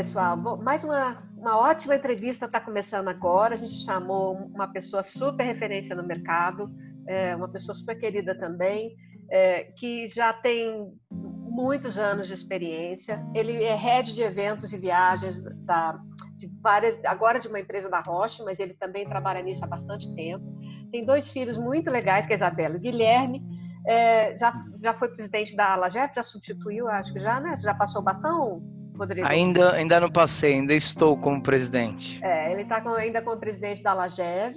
Pessoal, mais uma, uma ótima entrevista está começando agora. A gente chamou uma pessoa super referência no mercado, é, uma pessoa super querida também, é, que já tem muitos anos de experiência. Ele é head de eventos e viagens da, de várias, agora de uma empresa da Roche, mas ele também trabalha nisso há bastante tempo. Tem dois filhos muito legais, que é a Isabela e Guilherme. É, já, já foi presidente da Alagef, já substituiu, acho que já, né? Já passou o bastão, Rodrigo? Ainda, ainda não passei, ainda estou como presidente. É, ele está ainda como presidente da Lagev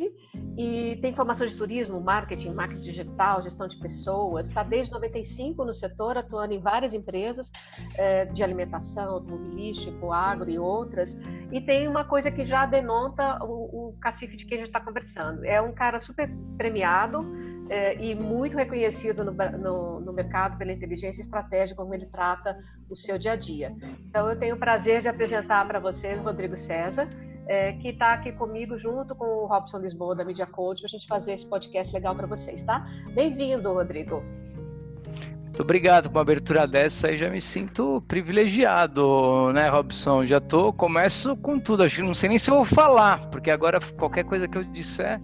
e tem formação de turismo, marketing, marketing digital, gestão de pessoas. Está desde 95 no setor, atuando em várias empresas é, de alimentação, automobilístico, agro e outras. E tem uma coisa que já denota o, o cacife de quem a gente está conversando. É um cara super premiado é, e muito reconhecido no, no, no, mercado pela inteligência estratégica como ele trata o seu dia a dia. Então, eu tenho o prazer de apresentar para vocês o Rodrigo César, é, que está aqui comigo junto com o Robson Lisboa da Media Code para a gente fazer esse podcast legal para vocês, tá? Bem-vindo, Rodrigo. Muito obrigado com uma abertura dessa aí, já me sinto privilegiado, né, Robson? Já tô, começo com tudo, acho que não sei nem se eu vou falar, porque agora qualquer coisa que eu disser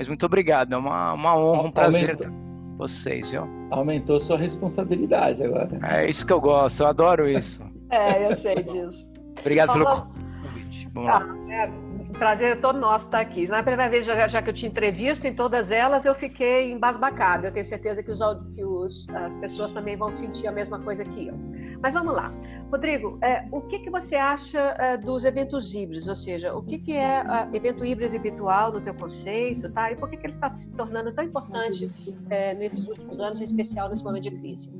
mas muito obrigado, é uma, uma honra, um prazer Aumentou. vocês, viu? Aumentou sua responsabilidade agora. É isso que eu gosto, eu adoro isso. é, eu sei disso. Obrigado pelo convite. Vamos lá. Ah, é, prazer todo nosso estar aqui. Na primeira vez, já, já, que eu te entrevisto, em todas elas eu fiquei embasbacado. Eu tenho certeza que, os, que os, as pessoas também vão sentir a mesma coisa que eu. Mas vamos lá. Rodrigo, é, o que, que você acha é, dos eventos híbridos? Ou seja, o que, que é uh, evento híbrido e virtual no teu conceito, tá? E por que, que ele está se tornando tão importante é, nesses últimos anos, em especial nesse momento de crise?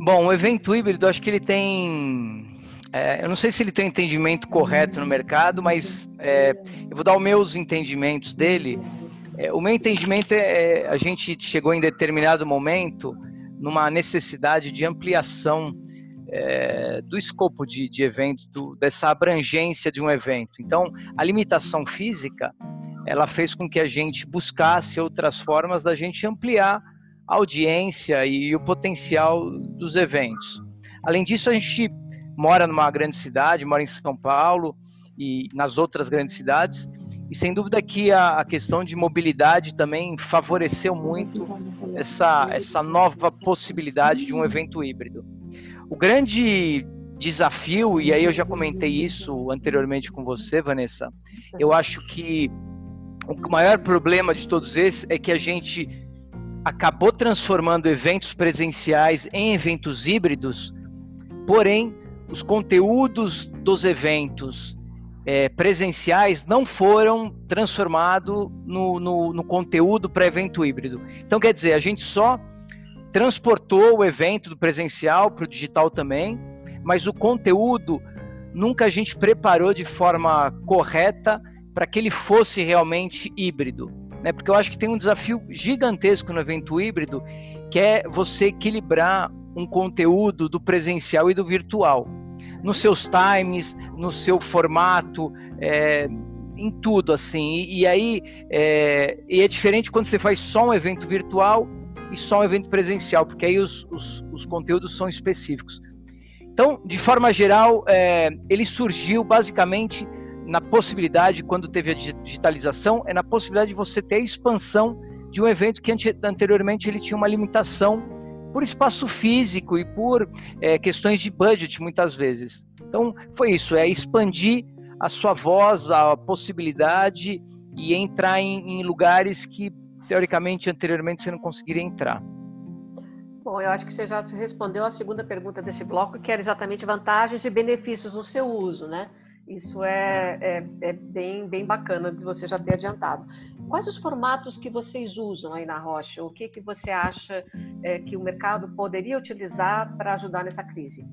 Bom, o evento híbrido, acho que ele tem é, eu não sei se ele tem um entendimento correto no mercado, mas é, eu vou dar os meus entendimentos dele. É, o meu entendimento é, é a gente chegou em determinado momento numa necessidade de ampliação é, do escopo de, de eventos, do, dessa abrangência de um evento. Então, a limitação física, ela fez com que a gente buscasse outras formas da gente ampliar a audiência e o potencial dos eventos. Além disso, a gente mora numa grande cidade, mora em São Paulo e nas outras grandes cidades, e sem dúvida que a, a questão de mobilidade também favoreceu muito essa, essa nova possibilidade de um evento híbrido. O grande desafio, e aí eu já comentei isso anteriormente com você, Vanessa, eu acho que o maior problema de todos esses é que a gente acabou transformando eventos presenciais em eventos híbridos, porém, os conteúdos dos eventos é, presenciais não foram transformados no, no, no conteúdo para evento híbrido. Então, quer dizer, a gente só transportou o evento do presencial para o digital também, mas o conteúdo nunca a gente preparou de forma correta para que ele fosse realmente híbrido. Né? Porque eu acho que tem um desafio gigantesco no evento híbrido, que é você equilibrar um conteúdo do presencial e do virtual nos seus times, no seu formato, é, em tudo assim. E, e aí é, e é diferente quando você faz só um evento virtual e só um evento presencial, porque aí os, os, os conteúdos são específicos. Então, de forma geral, é, ele surgiu basicamente na possibilidade, quando teve a digitalização, é na possibilidade de você ter a expansão de um evento que anteriormente ele tinha uma limitação por espaço físico e por é, questões de budget, muitas vezes. Então, foi isso, é expandir a sua voz, a possibilidade e entrar em, em lugares que, teoricamente, anteriormente você não conseguiria entrar. Bom, eu acho que você já respondeu a segunda pergunta desse bloco, que era exatamente vantagens e benefícios no seu uso, né? Isso é, é, é, bem, bem bacana de você já ter adiantado. Quais os formatos que vocês usam aí na Rocha? O que, que você acha é, que o mercado poderia utilizar para ajudar nessa crise?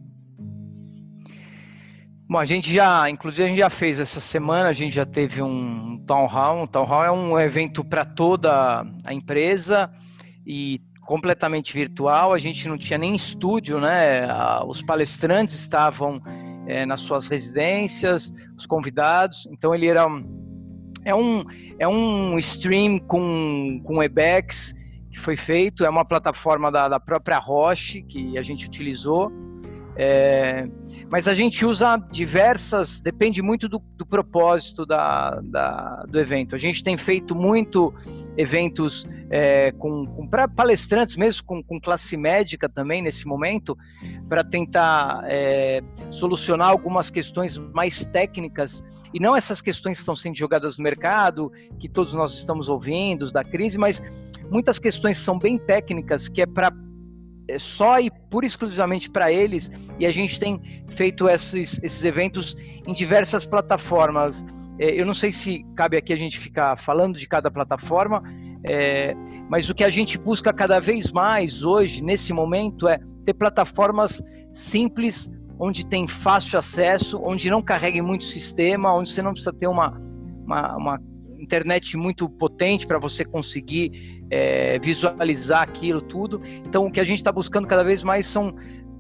Bom, a gente já, inclusive a gente já fez essa semana, a gente já teve um town hall. Um town hall é um evento para toda a empresa e completamente virtual. A gente não tinha nem estúdio, né? Os palestrantes estavam é, nas suas residências, os convidados. Então ele era é um é um stream com com Webex que foi feito. É uma plataforma da, da própria Roche que a gente utilizou É, mas a gente usa diversas, depende muito do, do propósito da, da, do evento. A gente tem feito muito eventos é, com, com para palestrantes, mesmo com, com, classe médica também nesse momento, para tentar é, solucionar algumas questões mais técnicas e não essas questões que estão sendo jogadas no mercado, que todos nós estamos ouvindo, da crise, mas muitas questões são bem técnicas, que é para só e pura exclusivamente para eles, e a gente tem feito esses, esses eventos em diversas plataformas. É, eu não sei se cabe aqui a gente ficar falando de cada plataforma, é, mas o que a gente busca cada vez mais hoje, nesse momento, é ter plataformas simples, onde tem fácil acesso, onde não carregue muito sistema, onde você não precisa ter uma, uma, uma internet muito potente para você conseguir é, visualizar aquilo tudo. Então, o que a gente está buscando cada vez mais são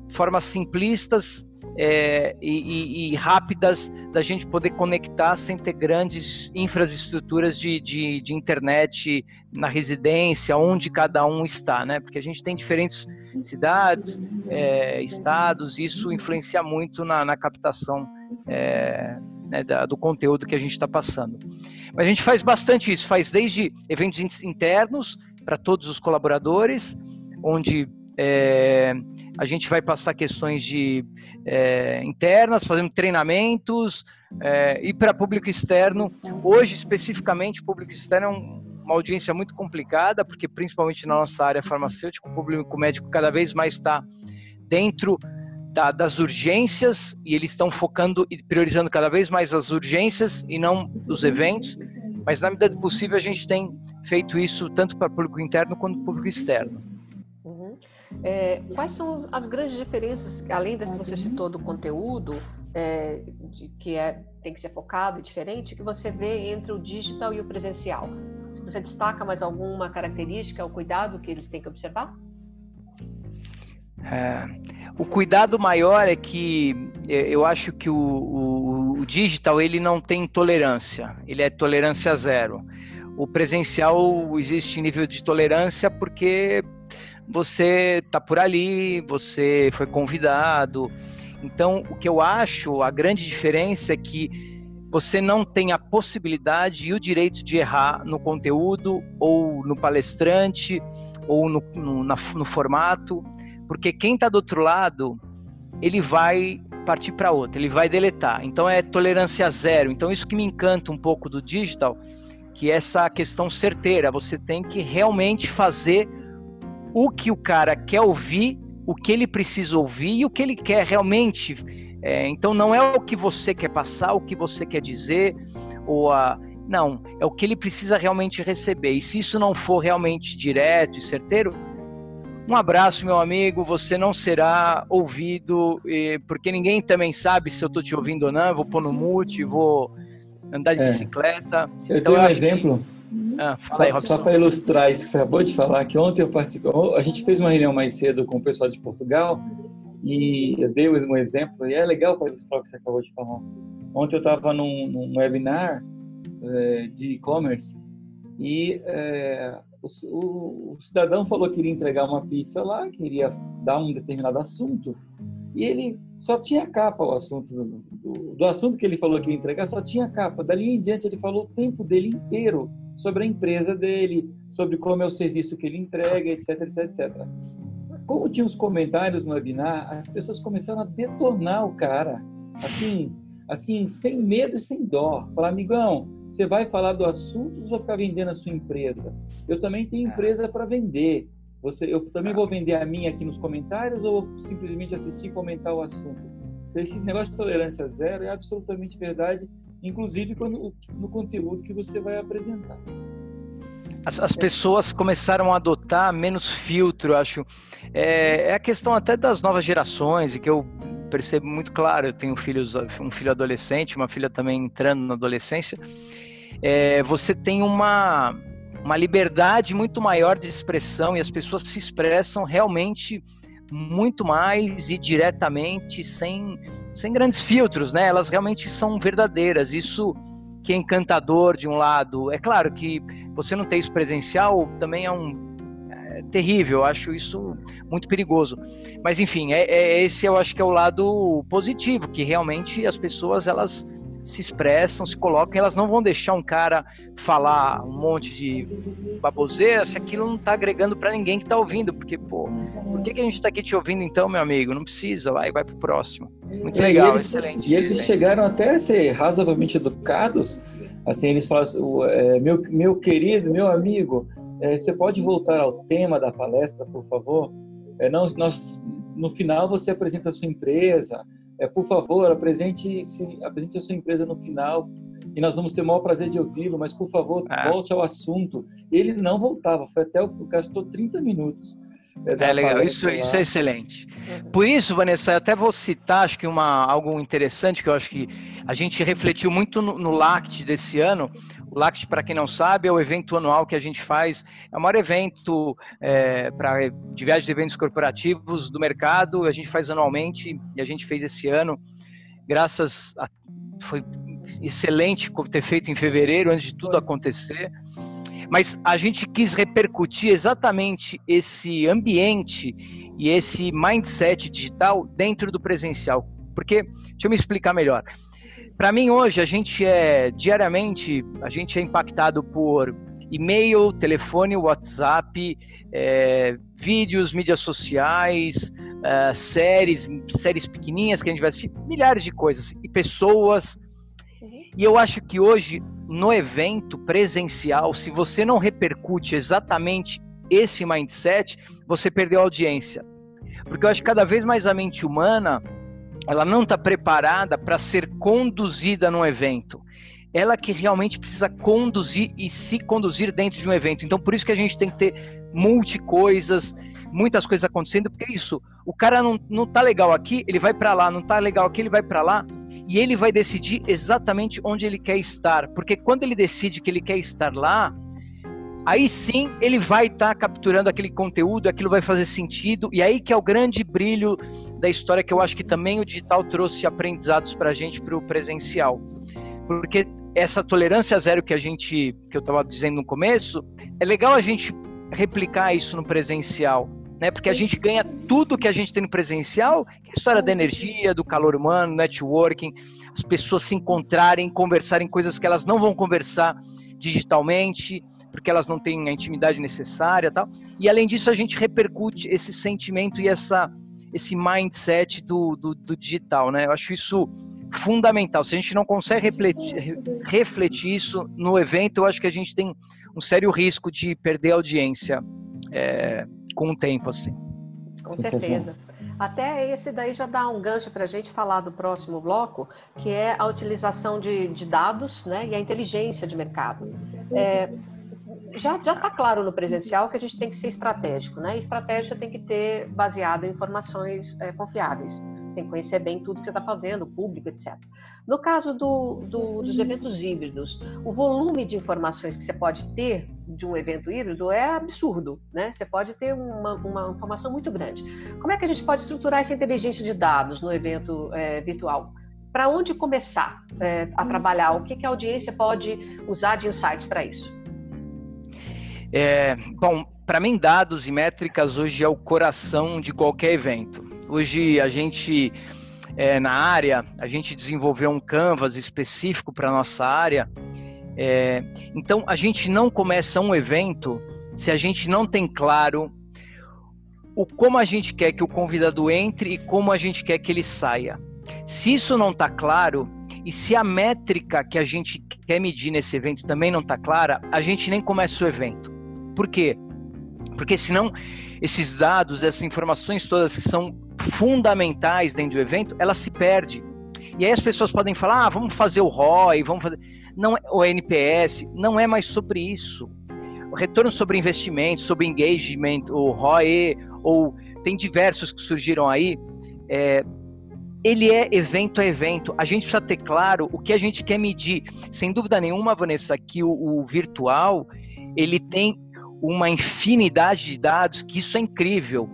formas simplistas é, e, e, rápidas da gente poder conectar sem ter grandes infraestruturas de, de, de, internet na residência, onde cada um está, né? Porque a gente tem diferentes cidades, é, estados, e isso influencia muito na, na captação é, né, da, do conteúdo que a gente está passando. Mas a gente faz bastante isso, faz desde eventos internos para todos os colaboradores, onde é, a gente vai passar questões de é, internas, fazendo treinamentos é, e para público externo. Hoje, especificamente, público externo é um, uma audiência muito complicada, porque principalmente na nossa área farmacêutica, o público médico cada vez mais está dentro da, das urgências e eles estão focando e priorizando cada vez mais as urgências e não os eventos. Mas na medida do possível a gente tem feito isso tanto para público interno quanto público externo. Uhum. É, quais são as grandes diferenças, além das que você citou do conteúdo, é, de, que é, tem que ser focado e diferente, que você vê entre o digital e o presencial? Se você destaca mais alguma característica, o cuidado que eles têm que observar? É, o cuidado maior é que é, eu acho que o, o, o, digital ele não tem tolerância, ele é tolerância zero. O presencial existe nível de tolerância porque você está por ali, você foi convidado. Então, o que eu acho, a grande diferença é que você não tem a possibilidade e o direito de errar no conteúdo, ou no palestrante, ou no, no, na, no formato. Porque quem está do outro lado, ele vai partir para outro, ele vai deletar. Então é tolerância zero. Então isso que me encanta um pouco do digital, que é essa questão certeira. Você tem que realmente fazer o que o cara quer ouvir, o que ele precisa ouvir e o que ele quer realmente. É, então não é o que você quer passar, o que você quer dizer, ou a, não, é o que ele precisa realmente receber. E se isso não for realmente direto e certeiro, um abraço, meu amigo. Você não será ouvido, porque ninguém também sabe se eu estou te ouvindo ou não. Eu vou pôr no mute, vou andar de é. bicicleta. Eu então, tenho eu um exemplo. Que... Ah, só, só para ilustrar isso que você acabou de falar, que ontem eu participei. A gente fez uma reunião mais cedo com o pessoal de Portugal e eu dei um exemplo, e é legal para ilustrar o que você acabou de falar. Ontem eu estava num, num, webinar é, de e-commerce e é, o, o, cidadão falou que iria entregar uma pizza lá, queria dar um determinado assunto, e ele só tinha capa o assunto do, do, do, assunto que ele falou que ia entregar, só tinha capa. Dali em diante ele falou o tempo dele inteiro sobre a empresa dele, sobre como é o serviço que ele entrega, etc, etc, etc. Como tinha os comentários no webinar, as pessoas começaram a detonar o cara, assim, assim, sem medo e sem dó. Falar, amigão, você vai falar do assunto ou vai ficar vendendo a sua empresa? Eu também tenho é. empresa para vender. Você, eu também vou vender a minha aqui nos comentários ou vou simplesmente assistir e comentar o assunto? Esse negócio de tolerância zero é absolutamente verdade, inclusive quando, no conteúdo que você vai apresentar. As, as, pessoas começaram a adotar menos filtro, acho. É, é, a questão até das novas gerações, e que eu percebo muito claro. Eu tenho filhos, um filho adolescente, uma filha também entrando na adolescência. É, você tem uma, uma liberdade muito maior de expressão e as pessoas se expressam realmente muito mais e diretamente, sem, sem grandes filtros, né? Elas realmente são verdadeiras. Isso que é encantador de um lado. É claro que você não ter isso presencial também é um é terrível, eu acho isso muito perigoso. Mas enfim, é, é, esse eu acho que é o lado positivo, que realmente as pessoas elas se expressam, se colocam, elas não vão deixar um cara falar um monte de baboseira se aquilo não está agregando para ninguém que está ouvindo, porque, pô, por que, que a gente está aqui te ouvindo então, meu amigo? Não precisa, vai, vai pro próximo. Muito legal, eles, excelente. E eles chegaram até a ser razoavelmente educados, assim, eles falam, assim, é, meu, meu querido, meu amigo, é, você pode voltar ao tema da palestra, por favor? É, não, nós, no final você apresenta a sua empresa, é, por favor, apresente, se, apresente a sua empresa no final e nós vamos ter o maior prazer de ouvi-lo, mas por favor, ah. volte ao assunto. Ele não voltava, foi até o gastou 30 minutos. É, é legal, isso, isso é excelente. Por isso, Vanessa, até vou citar, acho que uma, algo interessante que eu acho que a gente refletiu muito no, no LACT desse ano, o LACT, para quem não sabe, é o evento anual que a gente faz, é o maior evento é, para de viagens de eventos corporativos do mercado, a gente faz anualmente e a gente fez esse ano, graças a. Foi excelente ter feito em fevereiro, antes de tudo acontecer. Mas a gente quis repercutir exatamente esse ambiente e esse mindset digital dentro do presencial. Porque, deixa eu me explicar melhor. Para mim hoje a gente é diariamente a gente é impactado por e-mail, telefone, WhatsApp, é, vídeos, mídias sociais, é, séries, séries pequenininhas que a gente vai assistir, milhares de coisas e pessoas. Uhum. E eu acho que hoje no evento presencial, se você não repercute exatamente esse mindset, você perdeu a audiência. Porque eu acho que cada vez mais a mente humana ela não está preparada para ser conduzida num evento. Ela que realmente precisa conduzir e se conduzir dentro de um evento. Então, por isso que a gente tem que ter multi coisas, muitas coisas acontecendo, porque é isso, o cara não, não tá legal aqui, ele vai para lá, não tá legal aqui, ele vai para lá, e ele vai decidir exatamente onde ele quer estar, porque quando ele decide que ele quer estar lá, aí sim ele vai estar tá capturando aquele conteúdo, aquilo vai fazer sentido, e aí que é o grande brilho da história que eu acho que também o digital trouxe aprendizados para a gente para o presencial. Porque essa tolerância zero que a gente, que eu estava dizendo no começo, é legal a gente replicar isso no presencial. Né, porque a gente ganha tudo que a gente tem no presencial, que é a história da energia, do calor humano, networking, as pessoas se encontrarem, conversarem coisas que elas não vão conversar digitalmente, porque elas não têm a intimidade necessária, tal. E além disso, a gente repercute esse sentimento e essa esse mindset do, do, do digital, né? Eu acho isso fundamental. Se a gente não consegue refletir, refletir isso no evento, eu acho que a gente tem um sério risco de perder a audiência é, com o tempo, assim. Com certeza. Até esse daí já dá um gancho para a gente falar do próximo bloco, que é a utilização de, de dados né, e a inteligência de mercado. É, já está claro no presencial que a gente tem que ser estratégico, né? estratégia tem que ter baseada em informações é, confiáveis, sem conhecer bem tudo que você está fazendo, público, etc. No caso do, do, dos eventos híbridos, o volume de informações que você pode ter de um evento híbrido é absurdo, né? Você pode ter uma, uma informação muito grande. Como é que a gente pode estruturar essa inteligência de dados no evento é, virtual? Para onde começar é, a trabalhar? O que, que a audiência pode usar de insights para isso? É, bom, para mim, dados e métricas hoje é o coração de qualquer evento. Hoje a gente, é, na área, a gente desenvolveu um canvas específico para nossa área. É, então, a gente não começa um evento se a gente não tem claro o como a gente quer que o convidado entre e como a gente quer que ele saia. Se isso não está claro e se a métrica que a gente quer medir nesse evento também não está clara, a gente nem começa o evento. Por quê? Porque senão esses dados, essas informações todas que são fundamentais dentro do evento, elas se perdem. E aí as pessoas podem falar, ah, vamos fazer o ROI, vamos fazer. Não, é, o NPS, não é mais sobre isso. O retorno sobre investimento, sobre engagement, o ROI, ou tem diversos que surgiram aí. É, ele é evento a evento. A gente precisa ter claro o que a gente quer medir. Sem dúvida nenhuma, Vanessa, que o, o virtual ele tem uma infinidade de dados, que isso é incrível.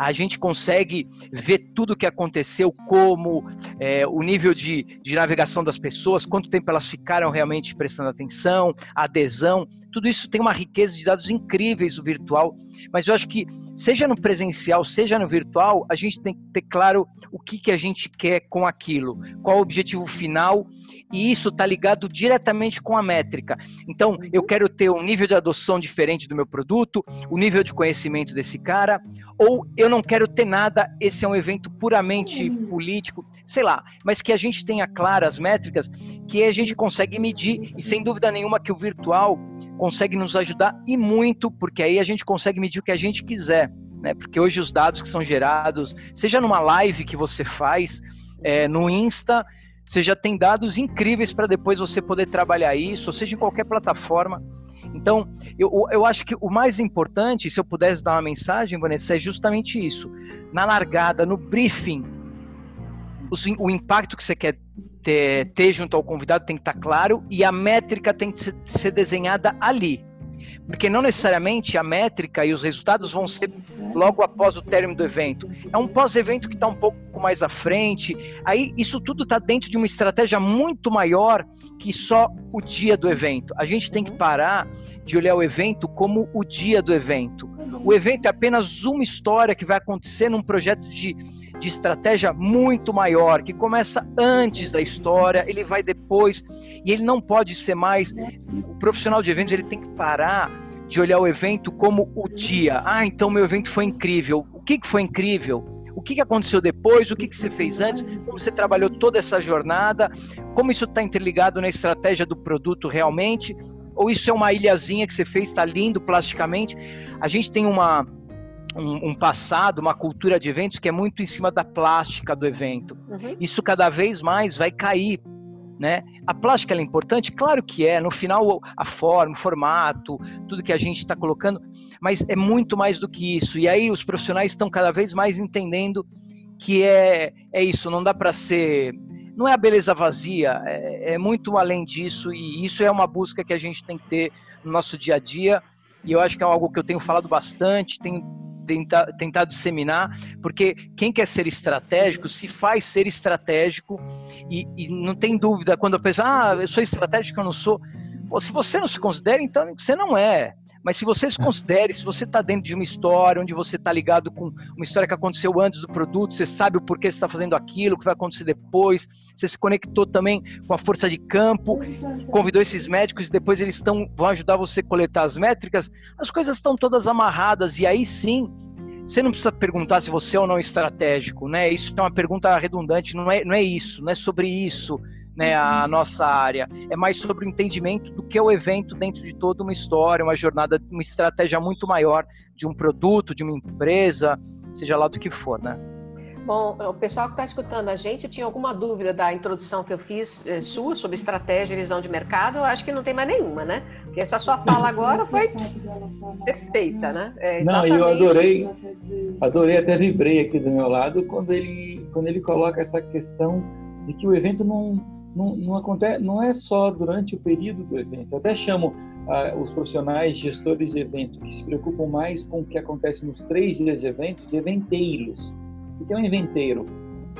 A gente consegue ver tudo o que aconteceu, como é, o nível de, de navegação das pessoas, quanto tempo elas ficaram realmente prestando atenção, adesão, tudo isso tem uma riqueza de dados incríveis no virtual, mas eu acho que seja no presencial, seja no virtual, a gente tem que ter claro o que, que a gente quer com aquilo, qual o objetivo final, e isso está ligado diretamente com a métrica. Então, eu quero ter um nível de adoção diferente do meu produto, o nível de conhecimento desse cara, ou eu não quero ter nada, esse é um evento puramente político, sei lá, mas que a gente tenha claras métricas que a gente consegue medir, e sem dúvida nenhuma que o virtual consegue nos ajudar e muito, porque aí a gente consegue medir o que a gente quiser. Né? Porque hoje os dados que são gerados, seja numa live que você faz, é, no Insta, você já tem dados incríveis para depois você poder trabalhar isso, ou seja, em qualquer plataforma. Então, eu, eu acho que o mais importante, se eu pudesse dar uma mensagem, Vanessa, é justamente isso. Na largada, no briefing, o, o impacto que você quer ter, ter, junto ao convidado tem que estar claro e a métrica tem que ser, desenhada ali. Porque não necessariamente a métrica e os resultados vão ser logo após o término do evento. É um pós-evento que está um pouco mais à frente. Aí isso tudo está dentro de uma estratégia muito maior que só o dia do evento. A gente tem que parar de olhar o evento como o dia do evento. O evento é apenas uma história que vai acontecer num projeto de de estratégia muito maior, que começa antes da história, ele vai depois, e ele não pode ser mais. O profissional de eventos ele tem que parar de olhar o evento como o dia. Ah, então meu evento foi incrível. O que, que foi incrível? O que, que aconteceu depois? O que, que você fez antes? Como você trabalhou toda essa jornada? Como isso está interligado na estratégia do produto realmente? Ou isso é uma ilhazinha que você fez, está lindo plasticamente? A gente tem uma, um, um, passado, uma cultura de eventos que é muito em cima da plástica do evento. Uhum. Isso cada vez mais vai cair. Né? A plástica é importante? Claro que é. No final, a forma, o formato, tudo que a gente está colocando, mas é muito mais do que isso. E aí os profissionais estão cada vez mais entendendo que é, é isso, não dá para ser. Não é a beleza vazia, é, é muito além disso, e isso é uma busca que a gente tem que ter no nosso dia a dia. E eu acho que é algo que eu tenho falado bastante, tenho tentar, tentar disseminar, porque quem quer ser estratégico se faz ser estratégico e, e não tem dúvida quando a pessoa, ah, eu sou estratégico, eu não sou. se você não se considera, então você não é. Mas se você se considere, se você está dentro de uma história, onde você está ligado com uma história que aconteceu antes do produto, você sabe o porquê você está fazendo aquilo, o que vai acontecer depois, você se conectou também com a força de campo, convidou esses médicos e depois eles estão, vão ajudar você a coletar as métricas, as coisas estão todas amarradas e aí sim você não precisa perguntar se você é ou não estratégico, né? Isso é uma pergunta redundante, não é, não é isso, não é sobre isso né, a nossa área. É mais sobre o entendimento do que é o evento dentro de toda uma história, uma jornada, uma estratégia muito maior de um produto, de uma empresa, seja lá do que for, né? Bom, o pessoal que está escutando a gente tinha alguma dúvida da introdução que eu fiz eh, sua sobre estratégia e visão de mercado? Eu acho que não tem mais nenhuma, né? Porque essa sua fala agora foi perfeita, né? É não, eu adorei, adorei, até vibrei aqui do meu lado quando ele, quando ele coloca essa questão de que o evento não, não, não, acontece, não é só durante o período do evento. Eu até chamo ah, os profissionais gestores de evento que se preocupam mais com o que acontece nos três dias de evento de eventeiros. O que é um eventeiro?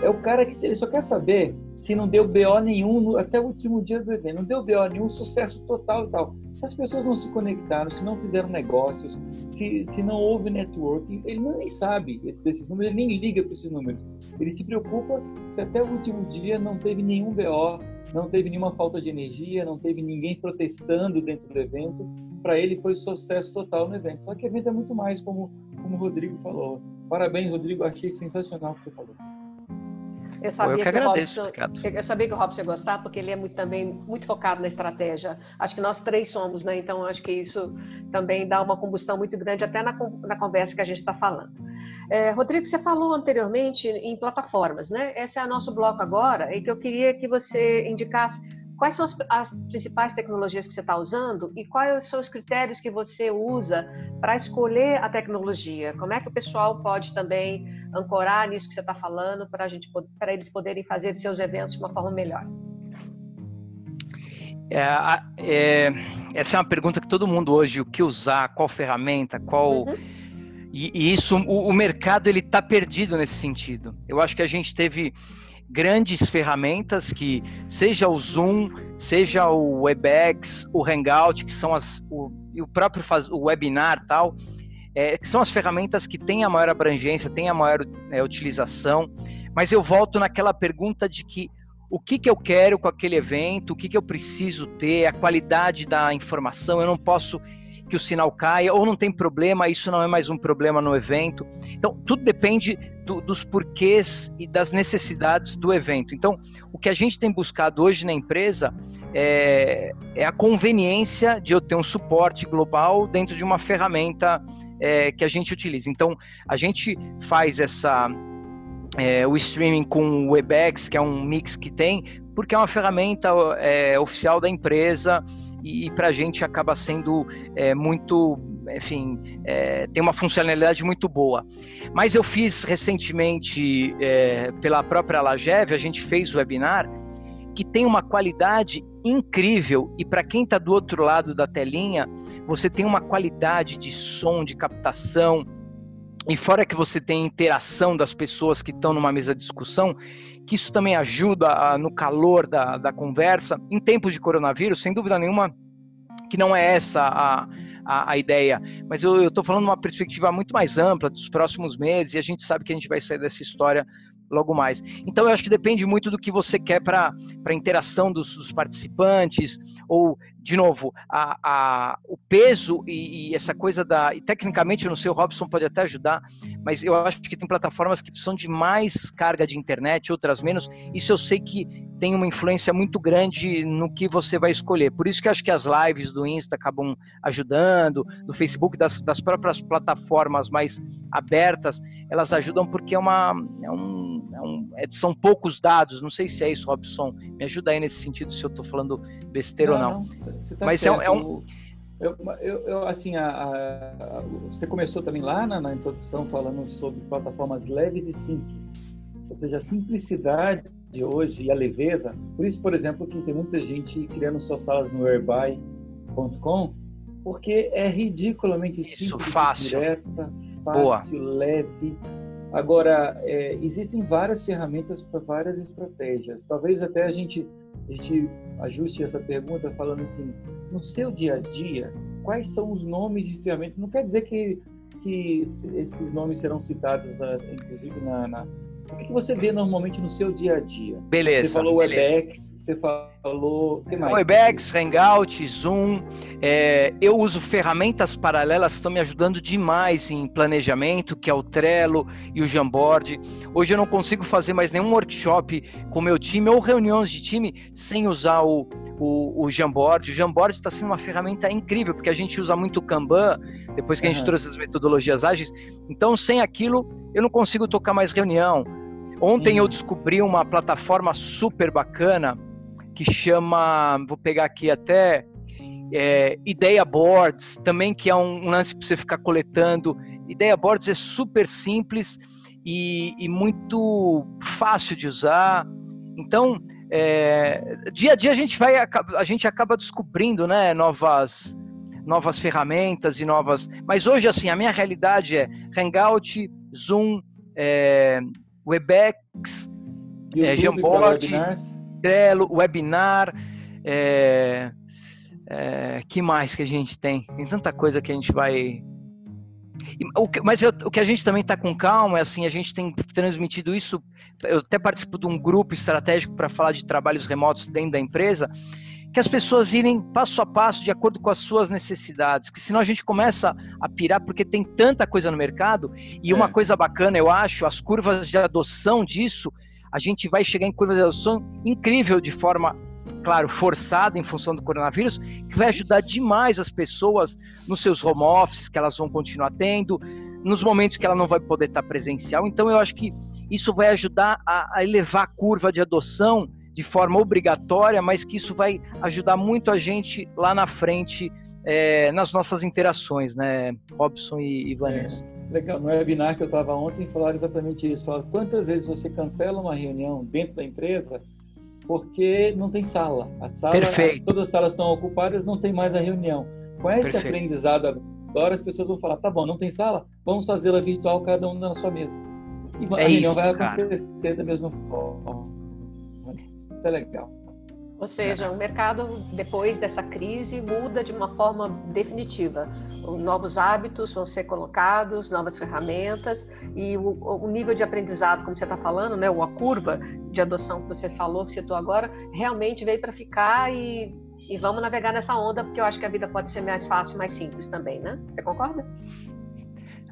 É o cara que ele só quer saber se não deu BO nenhum no, até o último dia do evento. Não deu BO nenhum, sucesso total e tal. Se as pessoas não se conectaram, se não fizeram negócios, se, se não houve networking, ele nem sabe desses números, ele nem liga para esses números. Ele se preocupa se até o último dia não teve nenhum BO, não teve nenhuma falta de energia, não teve ninguém protestando dentro do evento. Para ele foi sucesso total no evento. Só que o evento é muito mais, como, como o Rodrigo falou. Parabéns, Rodrigo. Achei sensacional o que você falou. Eu sabia, eu que, que agradeço, Robson, eu sabia que o Robson ia gostar, porque ele é muito, também muito focado na estratégia. Acho que nós três somos, né? Então, acho que isso também dá uma combustão muito grande, até na, na conversa que a gente está falando. É, Rodrigo, você falou anteriormente em plataformas, né? Esse é o nosso bloco agora, e que eu queria que você indicasse Quais são as, as principais tecnologias que você está usando e quais são os critérios que você usa para escolher a tecnologia? Como é que o pessoal pode também ancorar nisso que você está falando para gente para eles poderem fazer seus eventos de uma forma melhor? É, é, essa é uma pergunta que todo mundo hoje, o que usar, qual ferramenta, qual. Uhum. E, e isso, o, o mercado ele está perdido nesse sentido. Eu acho que a gente teve grandes ferramentas que, seja o Zoom, seja o WebEx, o Hangout, que são as, o, o próprio faz, o webinar tal, é, que são as ferramentas que têm a maior abrangência, têm a maior é, utilização. Mas eu volto naquela pergunta de que o que, que eu quero com aquele evento, o que, que eu preciso ter, a qualidade da informação, eu não posso que o sinal caia, ou não tem problema, isso não é mais um problema no evento. Então, tudo depende do, dos porquês e das necessidades do evento. Então, o que a gente tem buscado hoje na empresa é, é a conveniência de eu ter um suporte global dentro de uma ferramenta é, que a gente utiliza. Então, a gente faz essa é, o streaming com o WebEx, que é um mix que tem, porque é uma ferramenta é, oficial da empresa e, e para a gente acaba sendo é, muito, enfim, é, tem uma funcionalidade muito boa. Mas eu fiz recentemente, é, pela própria Lagev, a gente fez o webinar, que tem uma qualidade incrível e para quem está do outro lado da telinha, você tem uma qualidade de som, de captação, e fora que você tem interação das pessoas que estão numa mesa de discussão, que isso também ajuda a, no calor da, da conversa. Em tempos de coronavírus, sem dúvida nenhuma, que não é essa a, a, a ideia, mas eu estou falando uma perspectiva muito mais ampla dos próximos meses, e a gente sabe que a gente vai sair dessa história logo mais. Então eu acho que depende muito do que você quer para a interação dos, dos, participantes, ou, de novo, a, a, o peso e, e, essa coisa da. E tecnicamente, eu não sei, o Robson pode até ajudar, mas eu acho que tem plataformas que precisam de mais carga de internet, outras menos. Isso eu sei que tem uma influência muito grande no que você vai escolher. Por isso que acho que as lives do Insta acabam ajudando, do Facebook, das, das próprias plataformas mais abertas, elas ajudam porque é uma. É um, é um, é, são poucos dados, não sei se é isso, Robson. Me ajuda aí nesse sentido se eu estou falando besteira não, ou não. não tá Mas certo. é, um. Eu, eu, eu assim, a, a, você começou também lá na, na introdução falando sobre plataformas leves e simples. Ou seja, a simplicidade de hoje e a leveza. Por isso, por exemplo, que tem muita gente criando suas salas no airbuy.com, porque é ridiculamente isso, simples, fácil. direta, fácil, Boa. leve Agora, é, existem várias ferramentas para várias estratégias. Talvez até a gente, a gente ajuste essa pergunta falando assim, no seu dia a dia, quais são os nomes de ferramentas? Não quer dizer que, que esses nomes serão citados, ah, inclusive, na, na o que, você vê normalmente no seu dia a dia? Beleza. Você falou beleza. Webex, você falou. O que mais? Webex, Hangout, Zoom. É, eu uso ferramentas paralelas que estão me ajudando demais em planejamento, que é o Trello e o Jamboard. Hoje eu não consigo fazer mais nenhum workshop com o meu time ou reuniões de time sem usar o, o, o Jamboard. O Jamboard está sendo uma ferramenta incrível, porque a gente usa muito o Kanban, depois que a gente uhum. trouxe as metodologias ágeis. Então, sem aquilo, eu não consigo tocar mais reunião Ontem eu descobri uma plataforma super bacana que chama, vou pegar aqui até, é, Ideia Boards, também que é um, lance para você ficar coletando. Ideia Boards é super simples e, e muito fácil de usar. Então, é, dia a dia a gente vai, a gente acaba descobrindo, né, novas novas ferramentas e novas. Mas hoje assim a minha realidade é Hangout, Zoom, é, Webex, é, Jamboard, Trello, Webinar, é, é, que mais que a gente tem? Tem tanta coisa que a gente vai. Mas eu, o que a gente também está com calma é assim, a gente tem transmitido isso. Eu até participo de um grupo estratégico para falar de trabalhos remotos dentro da empresa que as pessoas irem passo a passo de acordo com as suas necessidades, porque senão a gente começa a pirar porque tem tanta coisa no mercado e é. uma coisa bacana, eu acho, as curvas de adoção disso, a gente vai chegar em curvas de adoção incrível de forma, claro, forçada em função do coronavírus, que vai ajudar demais as pessoas nos seus home offices que elas vão continuar tendo, nos momentos que ela não vai poder estar presencial. Então eu acho que isso vai ajudar a, a elevar a curva de adoção de forma obrigatória, mas que isso vai ajudar muito a gente lá na frente é, nas nossas interações, né, Robson e, e Vanessa. É, legal, no webinar que eu estava ontem falaram exatamente isso. Falaram, quantas vezes você cancela uma reunião dentro da empresa porque não tem sala. A sala, Perfeito. todas as salas estão ocupadas, não tem mais a reunião. Com esse Perfeito. aprendizado Agora as pessoas vão falar, tá bom, não tem sala? Vamos fazê-la virtual, cada um na sua mesa. E é a reunião vai acontecer cara. da mesma forma. Isso é legal. Ou seja, o mercado, depois dessa crise, muda de uma forma definitiva. Novos hábitos vão ser colocados, novas ferramentas, e o, o nível de aprendizado, como você está falando, né, ou a curva de adoção que você falou, que citou agora, realmente veio para ficar e, e vamos navegar nessa onda, porque eu acho que a vida pode ser mais fácil, mais simples também, né? Você concorda?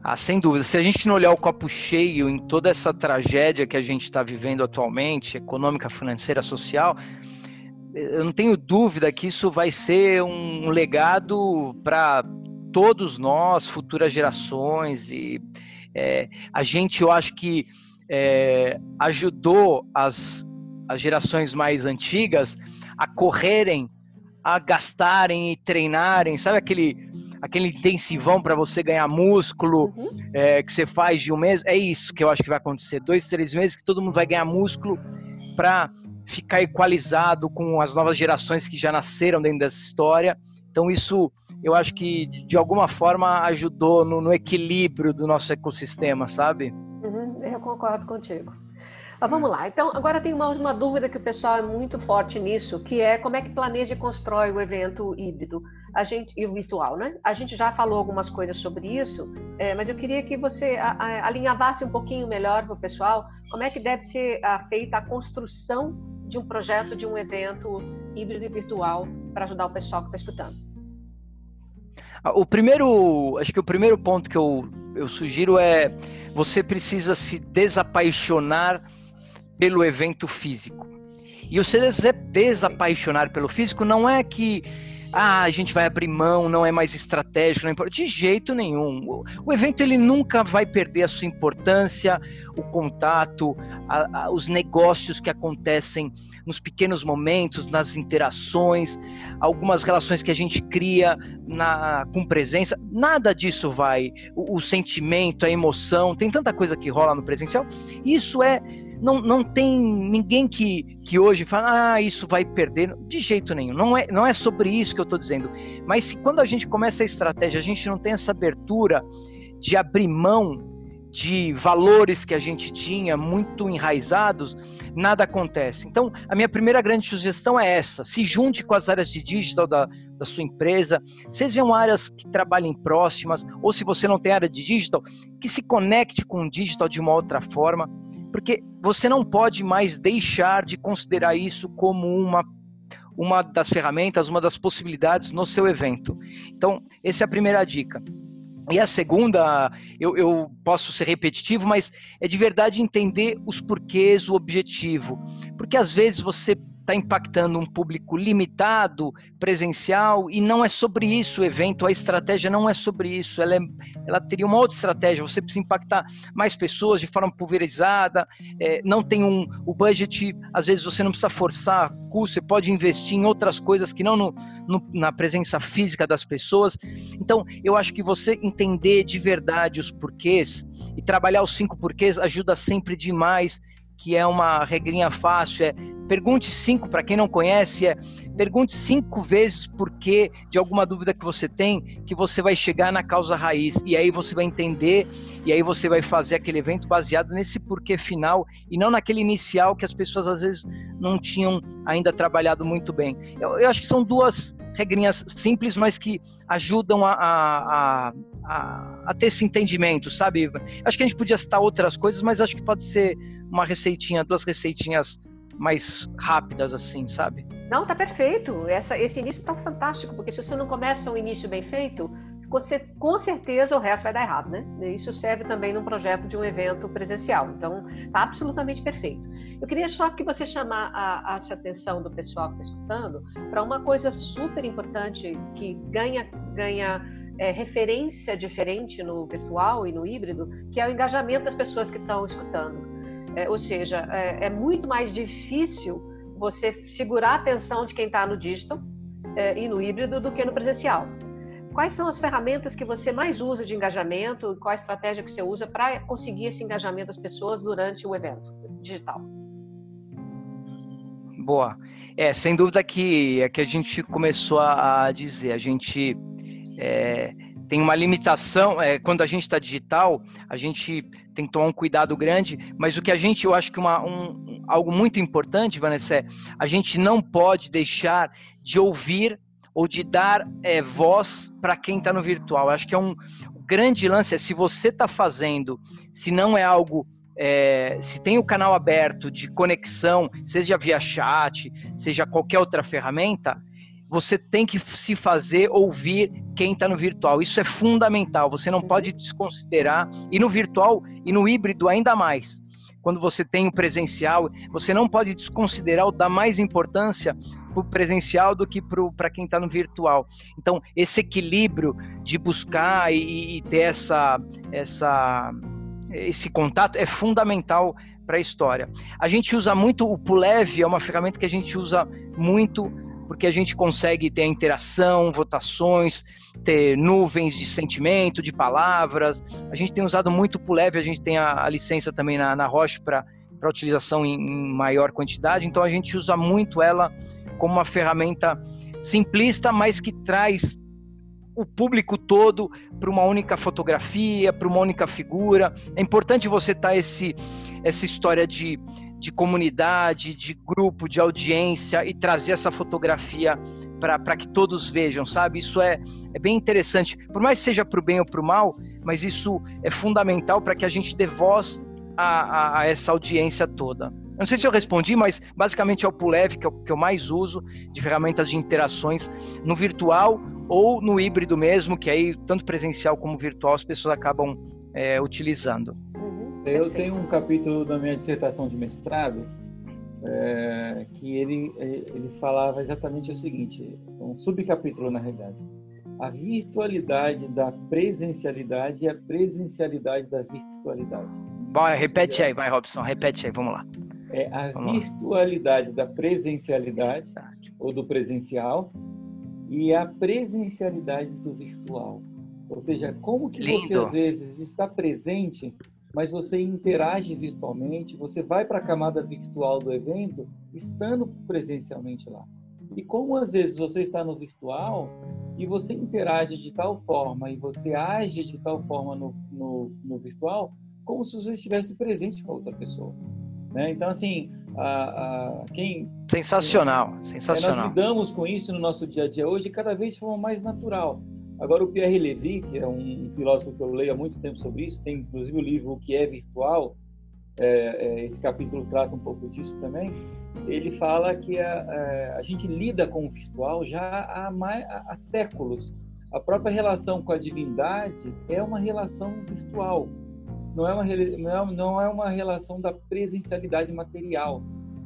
Ah, sem dúvida. Se a gente não olhar o copo cheio em toda essa tragédia que a gente está vivendo atualmente, econômica, financeira, social, eu não tenho dúvida que isso vai ser um legado para todos nós, futuras gerações, e é, a gente, eu acho que é, ajudou as, as gerações mais antigas a correrem, a gastarem e treinarem, sabe aquele aquele intensivão para você ganhar músculo uhum. é, que você faz de um mês? É isso que eu acho que vai acontecer. Dois, três meses que todo mundo vai ganhar músculo para ficar equalizado com as novas gerações que já nasceram dentro dessa história. Então, isso eu acho que de alguma forma ajudou no, no equilíbrio do nosso ecossistema, sabe? Uhum, eu concordo contigo. Mas vamos lá. Então, agora tem uma, uma dúvida que o pessoal é muito forte nisso, que é como é que planeja e constrói o evento híbrido a gente, e o virtual, né? A gente já falou algumas coisas sobre isso, é, mas eu queria que você a, a, alinhavasse um pouquinho melhor para o pessoal como é que deve ser a, feita a construção de um projeto, de um evento híbrido e virtual para ajudar o pessoal que está escutando? Ah, o primeiro, acho que o primeiro ponto que eu, eu sugiro é você precisa se desapaixonar pelo evento físico. E o se desapaixonar pelo físico não é que ah, a gente vai abrir mão, não é mais estratégico, não importa. De jeito nenhum. O, evento ele nunca vai perder a sua importância, o contato, a, a, os negócios que acontecem nos pequenos momentos, nas interações, algumas relações que a gente cria na, com presença. Nada disso vai. O, o sentimento, a emoção, tem tanta coisa que rola no presencial. Isso é não, não tem ninguém que, que hoje fala, ah, isso vai perder. De jeito nenhum. Não é, não é sobre isso que eu estou dizendo. Mas quando a gente começa a estratégia, a gente não tem essa abertura de abrir mão de valores que a gente tinha muito enraizados, nada acontece. Então, a minha primeira grande sugestão é essa: se junte com as áreas de digital da, da sua empresa, sejam áreas que trabalhem próximas, ou se você não tem área de digital, que se conecte com o digital de uma outra forma porque você não pode mais deixar de considerar isso como uma uma das ferramentas, uma das possibilidades no seu evento. Então, essa é a primeira dica. E a segunda, eu, eu, posso ser repetitivo, mas é de verdade entender os porquês, o objetivo. Porque às vezes você está impactando um público limitado, presencial, e não é sobre isso o evento, a estratégia não é sobre isso, ela, é, ela teria uma outra estratégia, você precisa impactar mais pessoas de forma pulverizada, é, não tem um, o budget, às vezes você não precisa forçar custo, você pode investir em outras coisas que não no, no, na presença física das pessoas. Então, eu acho que você entender de verdade os porquês e trabalhar os cinco porquês ajuda sempre demais que é uma regrinha fácil, é pergunte cinco, para quem não conhece, é pergunte cinco vezes por que de alguma dúvida que você tem, que você vai chegar na causa raiz. E aí você vai entender, e aí você vai fazer aquele evento baseado nesse porquê final e não naquele inicial que as pessoas às vezes não tinham ainda trabalhado muito bem. Eu, eu acho que são duas regrinhas simples, mas que ajudam a, a, a, a, ter esse entendimento, sabe? Acho que a gente podia citar outras coisas, mas acho que pode ser uma receitinha, duas receitinhas mais rápidas, assim, sabe? Não, tá perfeito. Essa, esse início tá fantástico, porque se você não começa um início bem feito, você, com certeza o resto vai dar errado, né? Isso serve também num projeto de um evento presencial. Então, tá absolutamente perfeito. Eu queria só que você chamar a, a atenção do pessoal que está escutando para uma coisa super importante que ganha, ganha é, referência diferente no virtual e no híbrido, que é o engajamento das pessoas que estão escutando. É, ou seja, é, é, muito mais difícil você segurar a atenção de quem está no digital é, e no híbrido do que no presencial. Quais são as ferramentas que você mais usa de engajamento? Qual a estratégia que você usa para conseguir esse engajamento das pessoas durante o evento digital? Boa. É, sem dúvida que é que a gente começou a, dizer, a gente é, tem uma limitação, é, quando a gente está digital, a gente tem que tomar um cuidado grande, mas o que a gente, eu acho que uma, um, algo muito importante, Vanessa, é a gente não pode deixar de ouvir ou de dar é, voz para quem está no virtual. Eu acho que é um grande lance, é se você está fazendo, se não é algo é, se tem o canal aberto de conexão, seja via chat, seja qualquer outra ferramenta, você tem que se fazer ouvir quem está no virtual. Isso é fundamental. Você não pode desconsiderar. E no virtual e no híbrido ainda mais. Quando você tem o presencial, você não pode desconsiderar ou dar mais importância para o presencial do que para quem está no virtual. Então, esse equilíbrio de buscar e, e ter essa, essa, esse contato é fundamental para a história. A gente usa muito o Pulev, é uma ferramenta que a gente usa muito porque a gente consegue ter a interação, votações, ter nuvens de sentimento, de palavras. A gente tem usado muito o leve, a gente tem a, a licença também na, na Roche para utilização em, em maior quantidade, então a gente usa muito ela como uma ferramenta simplista, mas que traz o público todo para uma única fotografia, para uma única figura. É importante você estar tá esse essa história de de comunidade, de grupo, de audiência e trazer essa fotografia para que todos vejam, sabe? Isso é, é bem interessante. Por mais que seja para o bem ou para o mal, mas isso é fundamental para que a gente dê voz a, a, a, essa audiência toda. Eu não sei se eu respondi, mas basicamente é o Pulev que, é que eu mais uso de ferramentas de interações no virtual ou no híbrido mesmo, que aí tanto presencial como virtual as pessoas acabam é, utilizando. Eu tenho um capítulo da minha dissertação de mestrado é, que ele, ele falava exatamente o seguinte, um subcapítulo na realidade. A virtualidade da presencialidade e a presencialidade da virtualidade. Bom, repete aí, vai, Robson, repete aí, vamos lá. É a vamos virtualidade lá. da presencialidade ou do presencial e a presencialidade do virtual. Ou seja, como que Lindo. você às vezes está presente mas você interage virtualmente, você vai para a camada virtual do evento estando presencialmente lá. E como às vezes você está no virtual e você interage de tal forma e você age de tal forma no, no, no virtual, como se você estivesse presente com a outra pessoa. Né? Então, assim, a, a, quem. Sensacional, sensacional. É, nós lidamos com isso no nosso dia a dia hoje cada vez de forma mais natural. Agora, o Pierre Levy, que é um filósofo que eu leio há muito tempo sobre isso, tem inclusive o livro O que é Virtual, é, é, esse capítulo trata um pouco disso também. Ele fala que a, a, gente lida com o virtual já há, mais, há, séculos. A própria relação com a divindade é uma relação virtual, não é uma, é, não é uma relação da presencialidade material.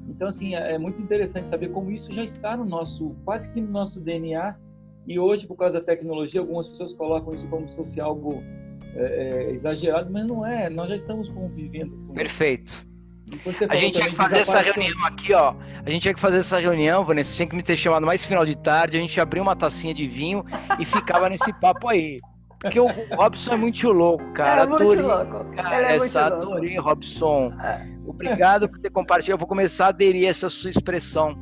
Então, assim, é, é muito interessante saber como isso já está no nosso, quase que no nosso DNA e hoje, por causa da tecnologia, algumas pessoas colocam isso como se fosse algo é, é, exagerado, mas não é. Nós já estamos convivendo. Com Perfeito. A gente tinha que fazer essa reunião aqui, ó. A gente tinha que fazer essa reunião, Vanessa. Tinha que me ter chamado mais final de tarde. A gente abriu uma tacinha de vinho e ficava nesse papo aí. Porque o Robson é muito louco, cara. É muito adorei, louco. Cara, é essa, muito adorei, louco. Robson. É. Obrigado por ter compartilhado. Eu vou começar a aderir a essa sua expressão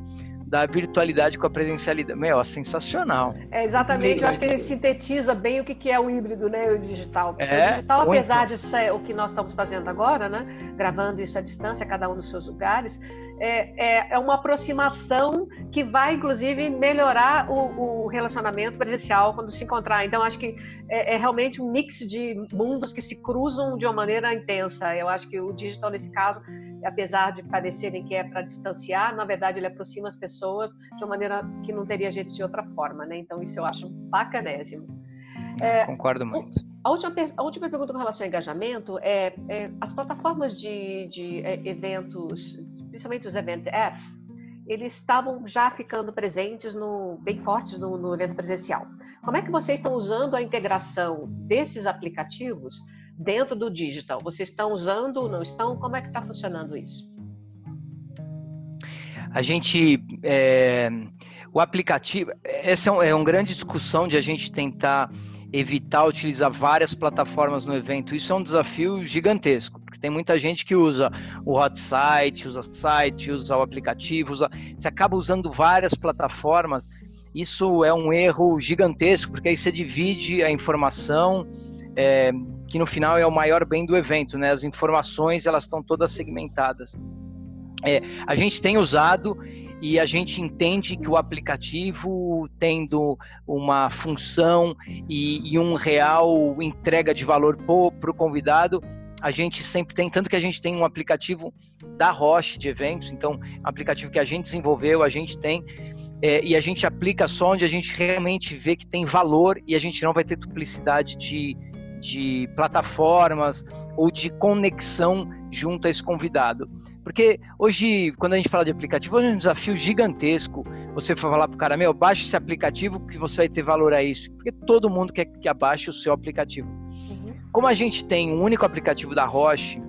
da virtualidade com a presencialidade. Meu, sensacional. É, exatamente, eu acho que ele sintetiza bem o que é o híbrido, né, o digital. É, o digital, apesar de ser o que nós estamos fazendo agora, né, gravando isso à distância, cada um nos seus lugares, é, é, é uma aproximação que vai, inclusive, melhorar o, o, relacionamento presencial quando se encontrar. Então, acho que é, é, realmente um mix de mundos que se cruzam de uma maneira intensa. Eu acho que o digital, nesse caso, apesar de parecerem que é para distanciar, na verdade, ele aproxima as pessoas de uma maneira que não teria jeito de outra forma. Né? Então, isso eu acho bacanésimo. É, Concordo muito. A última, a última pergunta com relação ao engajamento é, é as plataformas de, de é, eventos principalmente os event apps, eles estavam já ficando presentes, no, bem fortes no, no evento presencial. Como é que vocês estão usando a integração desses aplicativos dentro do digital? Vocês estão usando, não estão? Como é que está funcionando isso? A gente, é, o aplicativo, essa é, um, é uma grande discussão de a gente tentar evitar utilizar várias plataformas no evento. Isso é um desafio gigantesco, tem muita gente que usa o hot site, usa site, usa o aplicativo, usa... você acaba usando várias plataformas isso é um erro gigantesco, porque aí você divide a informação, é, que no final é o maior bem do evento, né? As informações elas estão todas segmentadas. É, a gente tem usado e a gente entende que o aplicativo tendo uma função e, e um real entrega de valor para o convidado, a gente sempre tem, tanto que a gente tem um aplicativo da Roche de eventos, então, um aplicativo que a gente desenvolveu, a gente tem, é, e a gente aplica só onde a gente realmente vê que tem valor e a gente não vai ter duplicidade de, de plataformas ou de conexão junto a esse convidado. Porque hoje, quando a gente fala de aplicativo, é um desafio gigantesco você falar para o cara, meu, baixe esse aplicativo que você vai ter valor a isso. Porque todo mundo quer que abaixe o seu aplicativo. Como a gente tem um único aplicativo da Roche,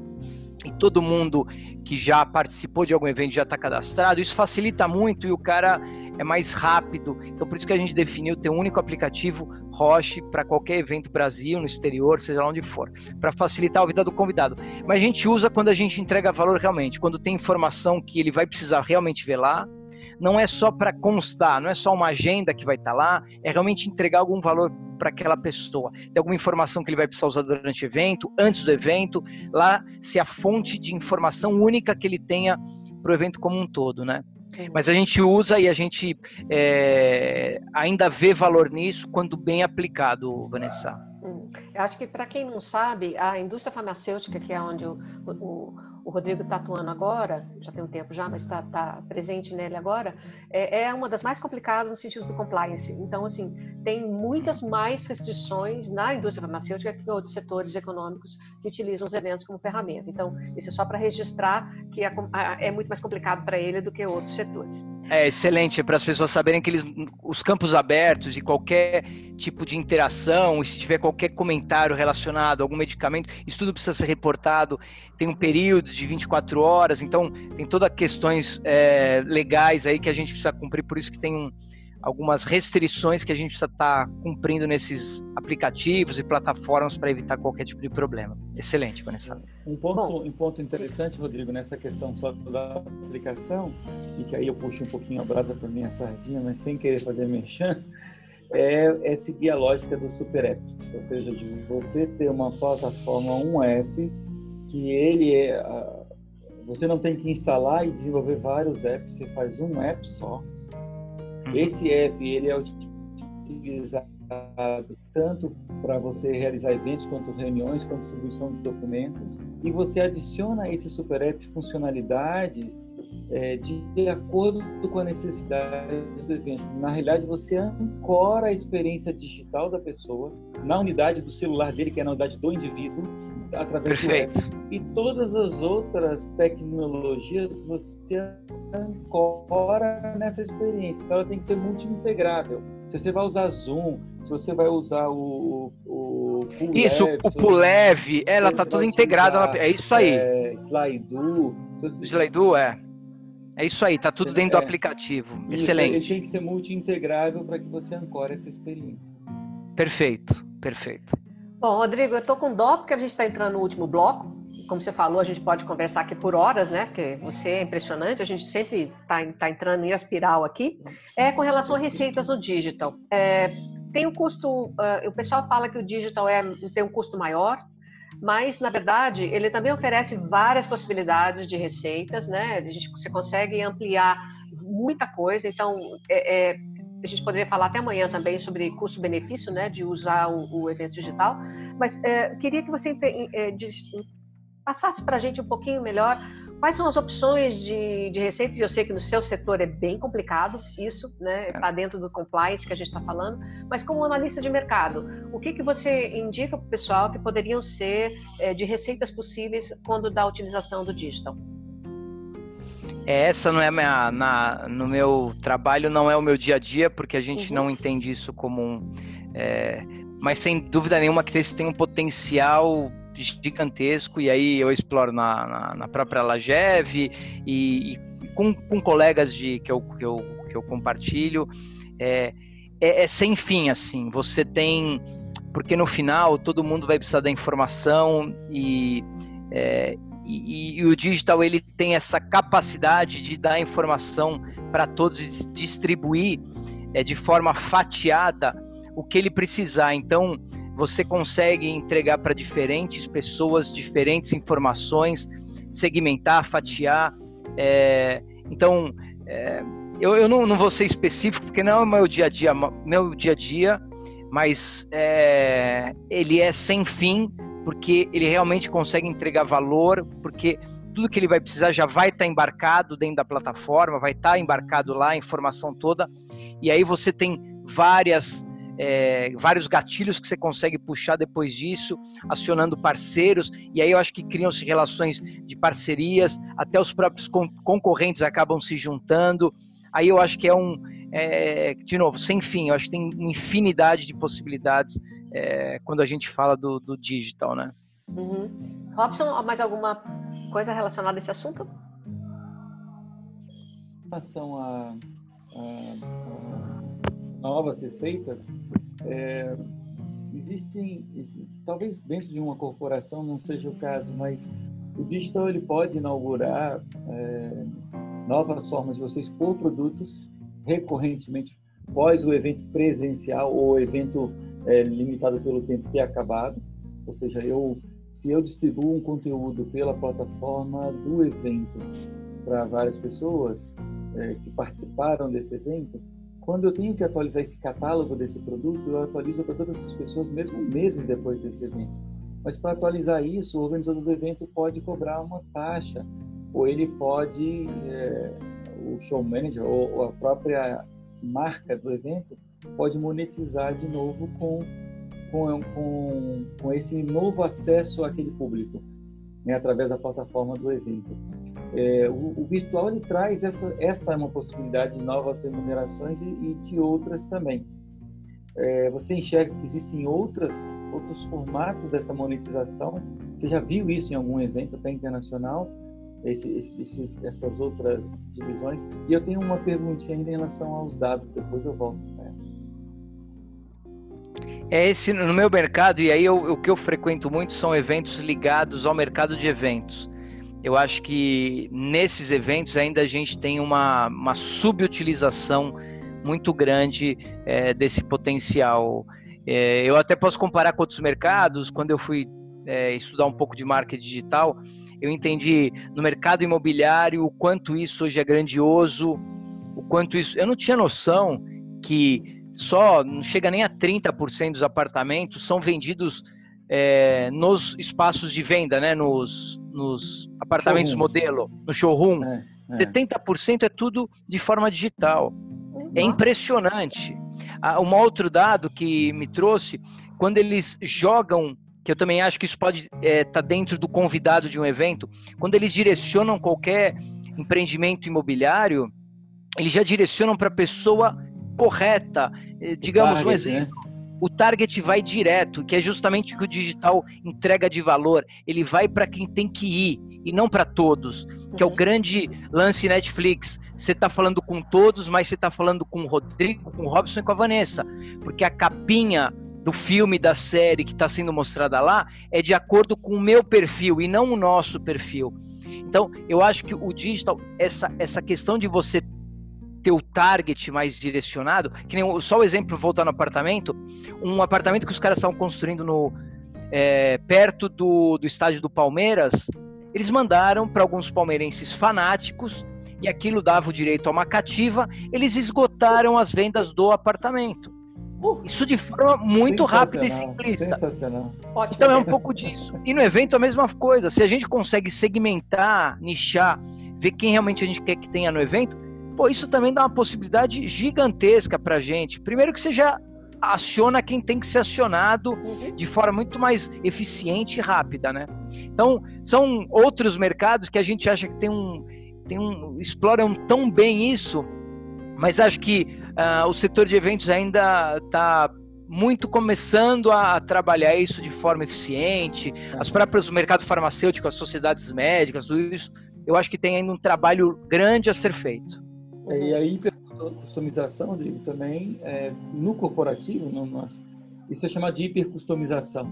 e todo mundo que já participou de algum evento já está cadastrado, isso facilita muito e o cara é mais rápido. Então, por isso que a gente definiu ter um único aplicativo Roche para qualquer evento Brasil, no exterior, seja lá onde for, para facilitar a vida do convidado. Mas a gente usa quando a gente entrega valor realmente, quando tem informação que ele vai precisar realmente ver lá. Não é só para constar, não é só uma agenda que vai estar tá lá, é realmente entregar algum valor para aquela pessoa. Tem alguma informação que ele vai precisar usar durante o evento, antes do evento, lá se a fonte de informação única que ele tenha para o evento como um todo, né? Mas a gente usa e a gente é, ainda vê valor nisso quando bem aplicado, Vanessa. Hum. Eu acho que para quem não sabe, a indústria farmacêutica, que é onde o, o o Rodrigo está atuando agora, já tem um tempo já, mas está tá presente nele agora, é, é, uma das mais complicadas no sentido do compliance. Então, assim, tem muitas mais restrições na indústria farmacêutica que outros setores econômicos que utilizam os eventos como ferramenta. Então, isso é só para registrar que é, é muito mais complicado para ele do que outros setores. É excelente para as pessoas saberem que eles, os campos abertos e qualquer tipo de interação, e se tiver qualquer comentário relacionado a algum medicamento, isso tudo precisa ser reportado. Tem um período de 24 horas, então tem todas questões é, legais aí que a gente precisa cumprir, por isso que tem um, algumas restrições que a gente precisa estar tá cumprindo nesses aplicativos e plataformas para evitar qualquer tipo de problema. Excelente, Vanessa. Um ponto, um ponto interessante, Rodrigo, nessa questão só da aplicação, e que aí eu puxo um pouquinho a brasa para minha sardinha, mas sem querer fazer mexer, é, é seguir a lógica dos super apps, ou seja, de você ter uma plataforma, um app, que ele é. Você não tem que instalar e desenvolver vários apps, você faz um app só Uhum. Esse app ele é utilizado tanto para você realizar eventos, quanto reuniões, quanto distribuição de documentos. E você adiciona a esse super app funcionalidades é, de acordo com a necessidade do evento. Na realidade, você ancora a experiência digital da pessoa na unidade do celular dele, que é na unidade do indivíduo, através Perfeito. do app. E todas as outras tecnologias você ancora nessa experiência. Então, ela tem que ser multi-integrável. Se você vai usar Zoom, se você vai usar o, o, o Isso, o Pulev, ela está toda integrada. É isso aí. É, Slido. Você... Slido, é. É isso aí, tá tudo dentro é, do aplicativo. Isso, Excelente. Ele tem que ser multi-integrável para que você ancore essa experiência. Perfeito, perfeito. Bom, Rodrigo, eu estou com dó porque a gente está entrando no último bloco. Como você falou, a gente pode conversar aqui por horas, né? Porque você é impressionante, a gente sempre está tá entrando em espiral aqui. É com relação a receitas no digital. É, tem um custo, uh, o pessoal fala que o digital é, tem um custo maior, mas na verdade ele também oferece várias possibilidades de receitas, né? A gente, você consegue ampliar muita coisa, então é, é, a gente poderia falar até amanhã também sobre custo-benefício, né, de usar o, o evento digital, mas é, queria que você é, passasse para a gente um pouquinho melhor quais são as opções de, de receitas. Eu sei que no seu setor é bem complicado isso, né, está é. dentro do compliance que a gente está falando, mas como analista de mercado, o que, que você indica para o pessoal que poderiam ser é, de receitas possíveis quando da utilização do digital? É, essa não é minha, na, no meu trabalho, não é o meu dia a dia, porque a gente uhum. não entende isso como um. É, mas sem dúvida nenhuma que esse tem um potencial gigantesco, e aí eu exploro na, na, na própria Lagev e, e, e com, com, colegas de, que, eu, que, eu, que eu compartilho. É, é, é sem fim, assim. Você tem. Porque no final todo mundo vai precisar da informação e. É, e, e, o digital ele tem essa capacidade de dar informação para todos e distribuir é, de forma fatiada o que ele precisar. Então, você consegue entregar para diferentes pessoas diferentes informações, segmentar, fatiar. É, então, é, eu, eu não, não, vou ser específico porque não é o meu dia a dia, meu dia a dia, mas é, ele é sem fim porque ele realmente consegue entregar valor, porque tudo que ele vai precisar já vai estar tá embarcado dentro da plataforma, vai estar tá embarcado lá a informação toda, e aí você tem várias é, vários gatilhos que você consegue puxar depois disso, acionando parceiros, e aí eu acho que criam-se relações de parcerias, até os próprios con concorrentes acabam se juntando. Aí eu acho que é um, é, de novo, sem fim, eu acho que tem uma infinidade de possibilidades é, quando a gente fala do, do digital, né? Uhum. Robson, mais alguma coisa relacionada a esse assunto? Em relação a, a, a novas receitas, é, existem, talvez dentro de uma corporação não seja o caso, mas o digital ele pode inaugurar é, novas formas de você expor produtos recorrentemente pós o evento presencial ou evento é, limitado pelo tempo ter acabado. Ou seja, eu se eu distribuo um conteúdo pela plataforma do evento para várias pessoas é, que participaram desse evento, quando eu tenho que atualizar esse catálogo desse produto, eu atualizo para todas as pessoas mesmo meses depois desse evento. Mas para atualizar isso, o organizador do evento pode cobrar uma taxa, ou ele pode, é, o show manager ou, ou a própria marca do evento pode monetizar de novo com, com, com, com esse novo acesso àquele público, né, através da plataforma do evento. É, o, o, virtual ele traz essa essa é uma possibilidade de novas remunerações e, e de outras também. É, você enxerga que existem outras outros formatos dessa monetização? Você já viu isso em algum evento até internacional? Esse, esse, essas outras divisões? E eu tenho uma perguntinha ainda em relação aos dados. Depois eu volto. Né? É esse no meu mercado e aí eu, o que eu frequento muito são eventos ligados ao mercado de eventos eu acho que nesses eventos ainda a gente tem uma, uma subutilização muito grande é, desse potencial. É, eu até posso comparar com outros mercados, quando eu fui é, estudar um pouco de marketing digital, eu entendi no mercado imobiliário o quanto isso hoje é grandioso, o quanto isso. Eu não tinha noção que só não chega nem a 30% dos apartamentos são vendidos é, nos espaços de venda, né? Nos, nos apartamentos modelo, no showroom, é, é. 70% é tudo de forma digital. É impressionante. Um outro dado que me trouxe, quando eles jogam, que eu também acho que isso pode estar é, tá dentro do convidado de um evento, quando eles direcionam qualquer empreendimento imobiliário, eles já direcionam para a pessoa correta. Eh, digamos target, um exemplo. Né? O target vai direto, que é justamente o que o digital entrega de valor. Ele vai para quem tem que ir e não para todos, que é o grande lance Netflix. Você está falando com todos, mas você está falando com o Rodrigo, com o Robson e com a Vanessa, porque a capinha do filme, da série que está sendo mostrada lá é de acordo com o meu perfil e não o nosso perfil. Então, eu acho que o digital, essa, essa questão de você ter o target mais direcionado, que nem só o exemplo voltar no apartamento, um apartamento que os caras estavam construindo no é, perto do, do estádio do Palmeiras, eles mandaram para alguns palmeirenses fanáticos e aquilo dava o direito a uma cativa, eles esgotaram as vendas do apartamento. Uh, Isso de forma muito rápida e simplista. Sensacional. Então é um pouco disso. E no evento a mesma coisa. Se a gente consegue segmentar, nichar, ver quem realmente a gente quer que tenha no evento, Pô, isso também dá uma possibilidade gigantesca para gente. Primeiro que você já aciona quem tem que ser acionado uhum. de forma muito mais eficiente e rápida, né? Então, são outros mercados que a gente acha que tem um, tem um exploram tão bem isso, mas acho que uh, o setor de eventos ainda está muito começando a trabalhar isso de forma eficiente. As próprias o mercado farmacêutico, as sociedades médicas, tudo isso, eu acho que tem ainda um trabalho grande a ser feito. É, e aí, pela customização, digo, também, é, no corporativo, no nosso, isso é chamado de hipercustomização.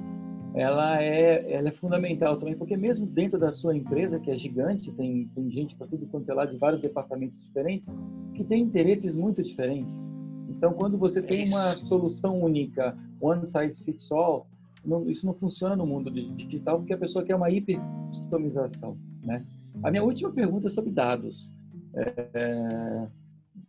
Ela é, ela é fundamental também, porque mesmo dentro da sua empresa, que é gigante, tem, tem gente para tudo quanto é lá, de vários departamentos diferentes, que tem interesses muito diferentes. Então, quando você tem uma solução única, one size fits all, não, isso não funciona no mundo digital porque a pessoa quer uma hiper customização, né? A minha última pergunta é sobre dados. É,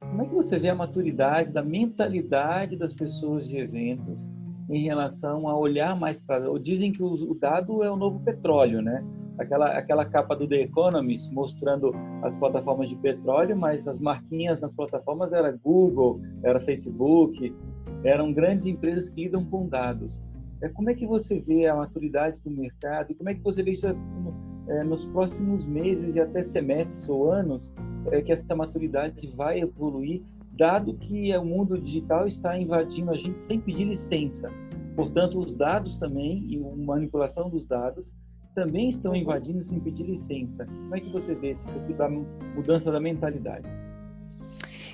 como é que você vê a maturidade da mentalidade das pessoas de eventos em relação a olhar mais para. Dizem que o dado é o novo petróleo, né? Aquela, aquela capa do The Economist mostrando as plataformas de petróleo, mas as marquinhas nas plataformas era Google, era Facebook, eram grandes empresas que lidam com dados. É, como é que você vê a maturidade do mercado e como é que você vê isso é, nos próximos meses e até semestres ou anos é, que essa maturidade vai evoluir, dado que o mundo digital está invadindo a gente sem pedir licença. Portanto, os dados também e a manipulação dos dados também estão invadindo sem pedir licença. Como é que você vê esse pouco da mudança da mentalidade?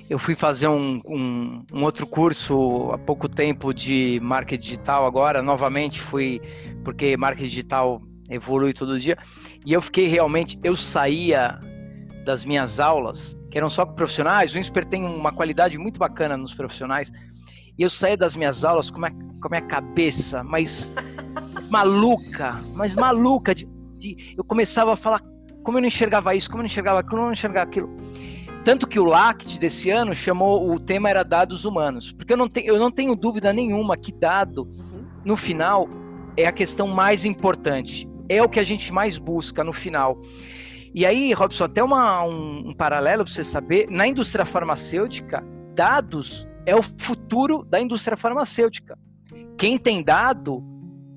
Eu fui fazer um, um, um, outro curso há pouco tempo de marketing digital agora, novamente fui, porque marketing digital evolui todo dia, e eu fiquei realmente, eu saía das minhas aulas, que eram só com profissionais, o INSPER tem uma qualidade muito bacana nos profissionais, e eu saía das minhas aulas com a, com a minha cabeça, mas maluca, mas maluca, de, de, eu começava a falar como eu não enxergava isso, como eu não enxergava aquilo, como eu não enxergava aquilo. Tanto que o LACT desse ano chamou, o tema era dados humanos. Porque eu não, tenho, eu não tenho dúvida nenhuma que dado, no final, é a questão mais importante. É o que a gente mais busca no final. E aí, Robson, até uma, um, um paralelo para você saber: na indústria farmacêutica, dados é o futuro da indústria farmacêutica. Quem tem dado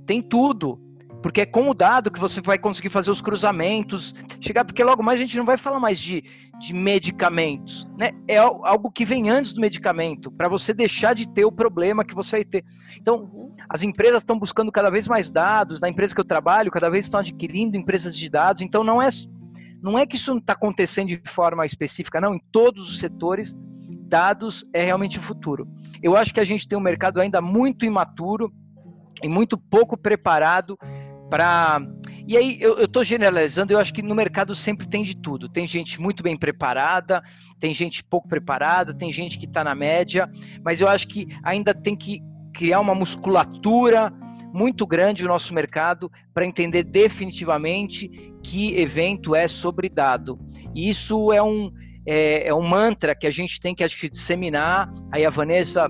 tem tudo. Porque é com o dado que você vai conseguir fazer os cruzamentos, chegar, porque logo mais a gente não vai falar mais de, de medicamentos, né? É algo que vem antes do medicamento, para você deixar de ter o problema que você vai ter. Então, as empresas estão buscando cada vez mais dados, na empresa que eu trabalho, cada vez estão adquirindo empresas de dados, então não é, não é que isso não está acontecendo de forma específica, não, em todos os setores, dados é realmente o futuro. Eu acho que a gente tem um mercado ainda muito imaturo e muito pouco preparado para. E aí, eu estou generalizando, eu acho que no mercado sempre tem de tudo. Tem gente muito bem preparada, tem gente pouco preparada, tem gente que está na média, mas eu acho que ainda tem que criar uma musculatura muito grande no nosso mercado para entender definitivamente que evento é sobre dado. E isso é um, é, é um mantra que a gente tem que acho que disseminar. Aí a Vanessa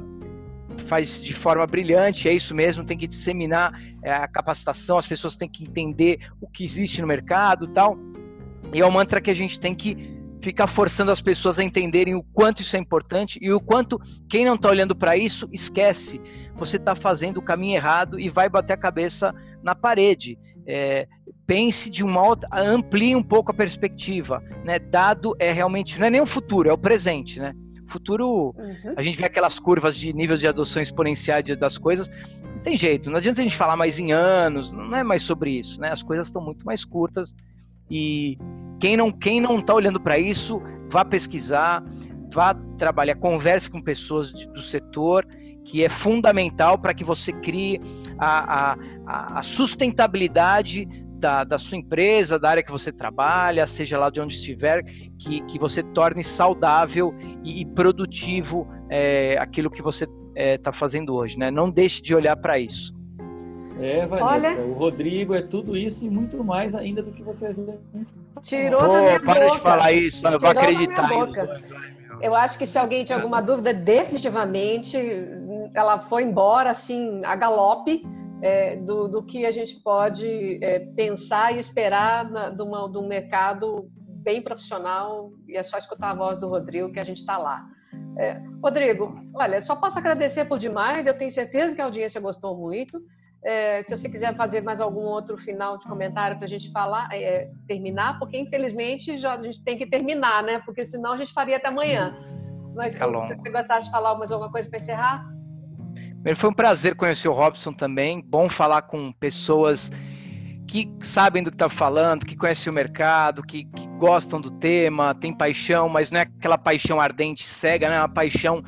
faz de forma brilhante, é isso mesmo, tem que disseminar é, a capacitação, as pessoas têm que entender o que existe no mercado tal. E é um mantra que a gente tem que ficar forçando as pessoas a entenderem o quanto isso é importante e o quanto quem não está olhando para isso esquece. Você está fazendo o caminho errado e vai bater a cabeça na parede. É, pense de uma outra, amplie um pouco a perspectiva. Né? Dado é realmente, não é nem o futuro, é o presente. Né? Futuro, uhum. a gente vê aquelas curvas de níveis de adoção exponencial das coisas, não tem jeito, não adianta a gente falar mais em anos, não é mais sobre isso, né? As coisas estão muito mais curtas e quem não quem não está olhando para isso, vá pesquisar, vá trabalhar, converse com pessoas de, do setor, que é fundamental para que você crie a, a, a sustentabilidade da, da, sua empresa, da área que você trabalha, seja lá de onde estiver, que, que você torne saudável e, e produtivo é, aquilo que você está é, tá fazendo hoje, né? Não deixe de olhar para isso. É, Vanessa, Olha... o Rodrigo é tudo isso e muito mais ainda do que você. Tirou Pô, da minha para boca. de falar isso, eu vou acreditar. Eu acho que se alguém tinha alguma dúvida, definitivamente ela foi embora assim a galope é, do, do, que a gente pode é, pensar e esperar na, de, uma, de, um mercado bem profissional, e é só escutar a voz do Rodrigo que a gente está lá. É, Rodrigo, olha, só posso agradecer por demais, eu tenho certeza que a audiência gostou muito. É, se você quiser fazer mais algum outro final de comentário para a gente falar, é, terminar, porque infelizmente já, a gente tem que terminar, né? Porque senão a gente faria até amanhã. Mas se você gostasse de falar mais alguma coisa para encerrar? Foi um prazer conhecer o Robson também. Bom falar com pessoas que sabem do que está falando, que conhecem o mercado, que, que, gostam do tema, tem paixão, mas não é aquela paixão ardente, cega, né? É uma paixão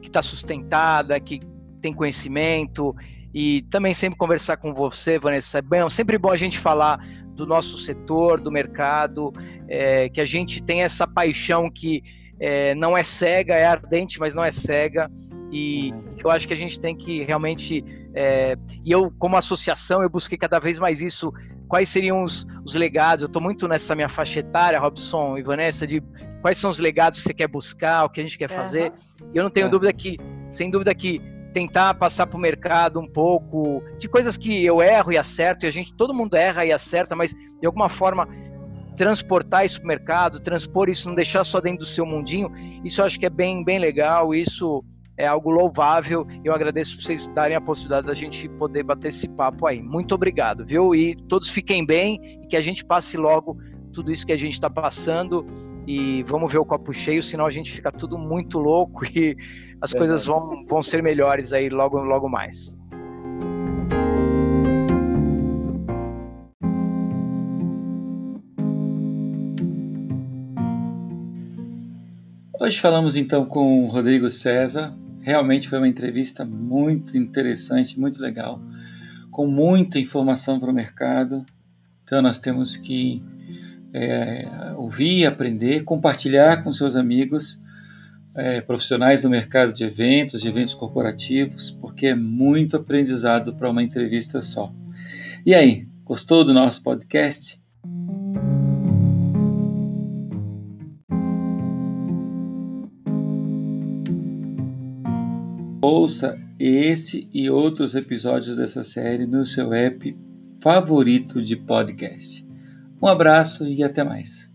que está sustentada, que tem conhecimento. E também sempre conversar com você, Vanessa. É bem, sempre bom a gente falar do nosso setor, do mercado, é, que a gente tem essa paixão que é, não é cega, é ardente, mas não é cega E uhum. eu acho que a gente tem que realmente. É, e eu, como associação, eu busquei cada vez mais isso. Quais seriam os, os legados? Eu estou muito nessa minha faixa etária, Robson e Vanessa, de quais são os legados que você quer buscar, o que a gente quer fazer. Uhum. E eu não tenho é. dúvida que, sem dúvida que tentar passar para o mercado um pouco de coisas que eu erro e acerto, e a gente, todo mundo erra e acerta, mas de alguma forma transportar isso para o mercado, transpor isso, não deixar só dentro do seu mundinho, isso eu acho que é bem, bem legal, isso é algo louvável. Eu agradeço por vocês darem a possibilidade da gente poder bater esse papo aí. Muito obrigado, viu? E todos fiquem bem e que a gente passe logo tudo isso que a gente está passando e vamos ver o copo cheio, senão a gente fica tudo muito louco e as Verdade. coisas vão, vão ser melhores aí logo, logo mais. Hoje falamos então com o Rodrigo César. Realmente foi uma entrevista muito interessante, muito legal, com muita informação para o mercado. Então nós temos que é, ouvir, aprender, compartilhar com seus amigos é, profissionais do mercado de eventos, de eventos corporativos, porque é muito aprendizado para uma entrevista só. E aí, gostou do nosso podcast? Ouça esse e outros episódios dessa série no seu app favorito de podcast. Um abraço e até mais.